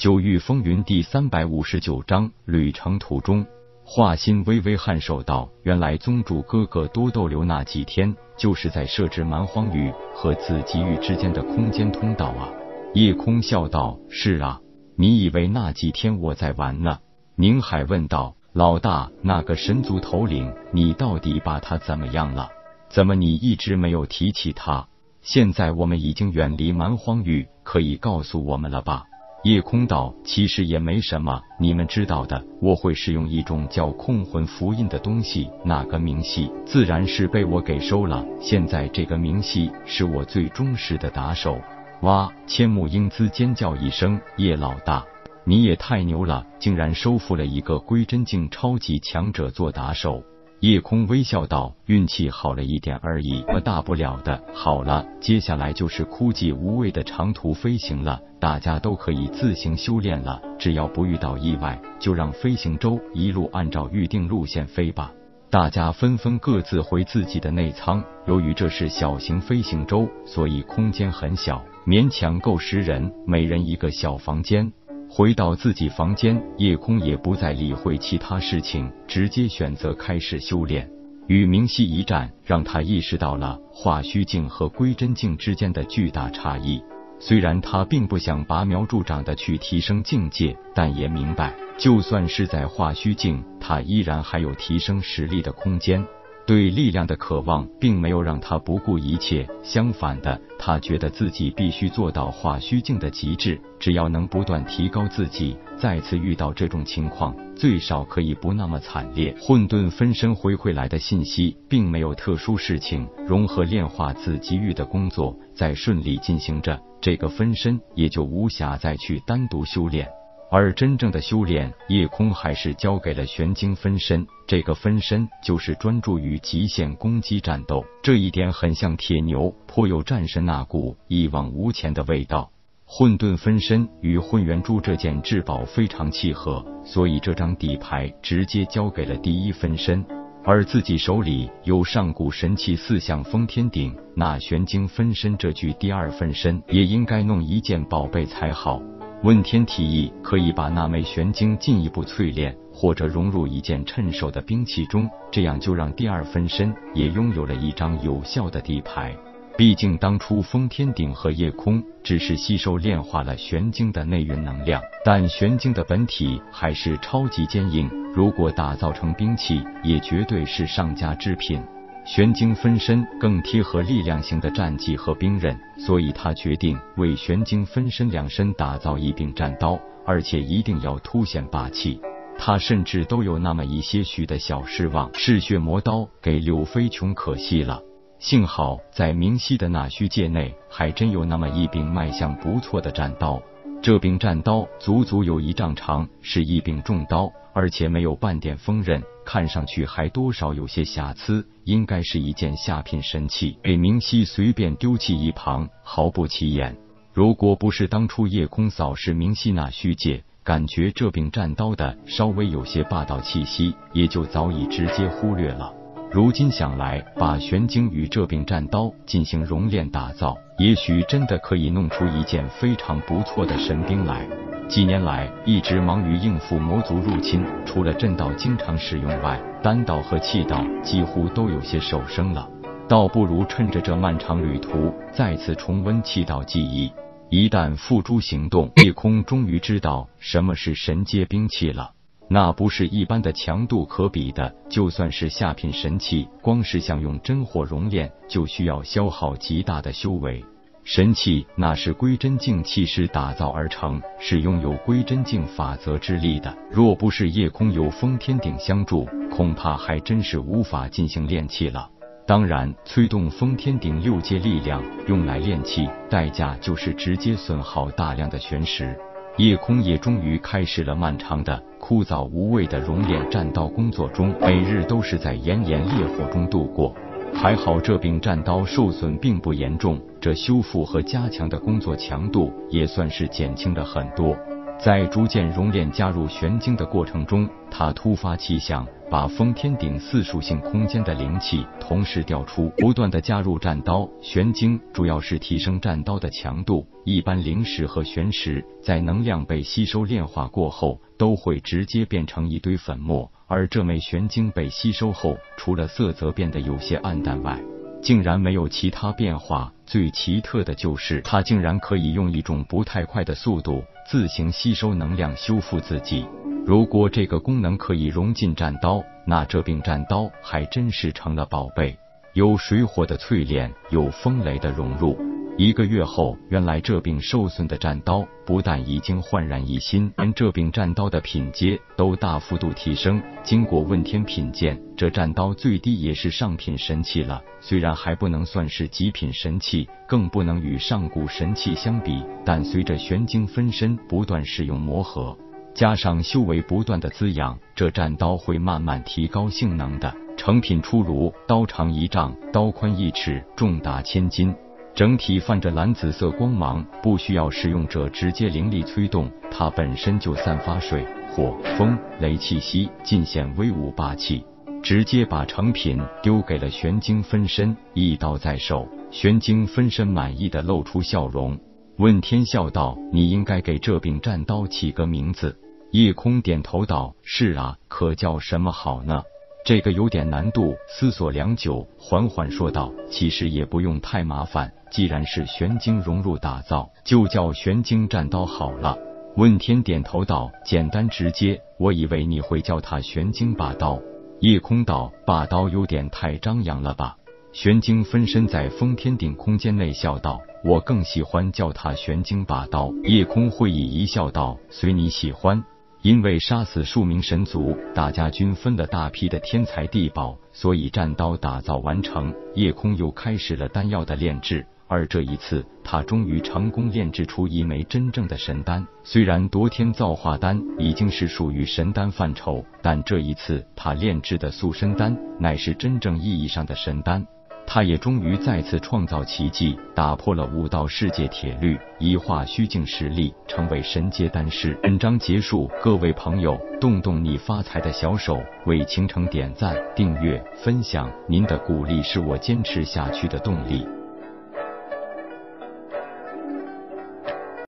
九域风云第三百五十九章旅程途中，华心微微颔首道：“原来宗主哥哥多逗留那几天，就是在设置蛮荒域和紫极域之间的空间通道啊。”夜空笑道：“是啊，你以为那几天我在玩呢？”宁海问道：“老大，那个神族头领，你到底把他怎么样了？怎么你一直没有提起他？现在我们已经远离蛮荒域，可以告诉我们了吧？”夜空道，其实也没什么，你们知道的。我会使用一种叫控魂符印的东西，那个明细自然是被我给收了。现在这个明细是我最忠实的打手。哇！千木英姿尖叫一声：“叶老大，你也太牛了，竟然收服了一个归真境超级强者做打手！”夜空微笑道：“运气好了一点而已，么大不了的。好了，接下来就是枯寂无味的长途飞行了，大家都可以自行修炼了。只要不遇到意外，就让飞行舟一路按照预定路线飞吧。”大家纷纷各自回自己的内舱。由于这是小型飞行舟，所以空间很小，勉强够十人，每人一个小房间。回到自己房间，夜空也不再理会其他事情，直接选择开始修炼。与明熙一战，让他意识到了化虚境和归真境之间的巨大差异。虽然他并不想拔苗助长的去提升境界，但也明白，就算是在化虚境，他依然还有提升实力的空间。对力量的渴望并没有让他不顾一切，相反的，他觉得自己必须做到化虚境的极致。只要能不断提高自己，再次遇到这种情况，最少可以不那么惨烈。混沌分身回回来的信息，并没有特殊事情，融合炼化紫极域的工作在顺利进行着，这个分身也就无暇再去单独修炼。而真正的修炼，夜空还是交给了玄晶分身。这个分身就是专注于极限攻击战斗，这一点很像铁牛，颇有战神那股一往无前的味道。混沌分身与混元珠这件至宝非常契合，所以这张底牌直接交给了第一分身。而自己手里有上古神器四象封天鼎，那玄晶分身这具第二分身也应该弄一件宝贝才好。问天提议可以把那枚玄晶进一步淬炼，或者融入一件趁手的兵器中，这样就让第二分身也拥有了一张有效的底牌。毕竟当初封天鼎和夜空只是吸收炼化了玄晶的内蕴能量，但玄晶的本体还是超级坚硬，如果打造成兵器，也绝对是上佳之品。玄晶分身更贴合力量型的战技和兵刃，所以他决定为玄晶分身量身打造一柄战刀，而且一定要凸显霸气。他甚至都有那么一些许的小失望，嗜血魔刀给柳飞琼可惜了。幸好在明晰的那虚界内，还真有那么一柄卖相不错的战刀。这柄战刀足足有一丈长，是一柄重刀，而且没有半点锋刃。看上去还多少有些瑕疵，应该是一件下品神器，被明熙随便丢弃一旁，毫不起眼。如果不是当初夜空扫视明熙那虚界，感觉这柄战刀的稍微有些霸道气息，也就早已直接忽略了。如今想来，把玄晶与这柄战刀进行熔炼打造，也许真的可以弄出一件非常不错的神兵来。几年来一直忙于应付魔族入侵，除了震道经常使用外，丹道和气道几乎都有些手生了。倒不如趁着这漫长旅途，再次重温气道记忆。一旦付诸行动，夜空终于知道什么是神阶兵器了。那不是一般的强度可比的，就算是下品神器，光是想用真火熔炼，就需要消耗极大的修为。神器那是归真境气势打造而成，是拥有归真境法则之力的。若不是夜空有封天鼎相助，恐怕还真是无法进行炼器了。当然，催动封天鼎六阶力量用来炼器，代价就是直接损耗大量的玄石。夜空也终于开始了漫长的、枯燥无味的熔炼战道工作中，每日都是在炎炎烈火中度过。还好这柄战刀受损并不严重，这修复和加强的工作强度也算是减轻了很多。在逐渐熔炼加入玄晶的过程中，他突发奇想，把封天顶四属性空间的灵气同时调出，不断的加入战刀。玄晶主要是提升战刀的强度。一般灵石和玄石在能量被吸收炼化过后，都会直接变成一堆粉末，而这枚玄晶被吸收后，除了色泽变得有些暗淡外，竟然没有其他变化。最奇特的就是，它竟然可以用一种不太快的速度自行吸收能量，修复自己。如果这个功能可以融进战刀，那这柄战刀还真是成了宝贝。有水火的淬炼，有风雷的融入。一个月后，原来这柄受损的战刀不但已经焕然一新，连这柄战刀的品阶都大幅度提升。经过问天品鉴，这战刀最低也是上品神器了。虽然还不能算是极品神器，更不能与上古神器相比，但随着玄晶分身不断使用磨合，加上修为不断的滋养，这战刀会慢慢提高性能的。成品出炉，刀长一丈，刀宽一尺，重达千斤。整体泛着蓝紫色光芒，不需要使用者直接灵力催动，它本身就散发水、火、风、雷气息，尽显威武霸气。直接把成品丢给了玄晶分身，一刀在手。玄晶分身满意的露出笑容，问天笑道：“你应该给这柄战刀起个名字。”夜空点头道：“是啊，可叫什么好呢？”这个有点难度，思索良久，缓缓说道：“其实也不用太麻烦，既然是玄晶融入打造，就叫玄晶战刀好了。”问天点头道：“简单直接，我以为你会叫他玄晶霸刀。”夜空道：“霸刀有点太张扬了吧？”玄晶分身在封天顶空间内笑道：“我更喜欢叫他玄晶霸刀。”夜空会意一笑道：“随你喜欢。”因为杀死数名神族，大家均分了大批的天材地宝，所以战刀打造完成。夜空又开始了丹药的炼制，而这一次，他终于成功炼制出一枚真正的神丹。虽然夺天造化丹已经是属于神丹范畴，但这一次他炼制的塑身丹乃是真正意义上的神丹。他也终于再次创造奇迹，打破了武道世界铁律，一化虚境实力，成为神阶丹师。本章结束，各位朋友，动动你发财的小手，为倾城点赞、订阅、分享，您的鼓励是我坚持下去的动力。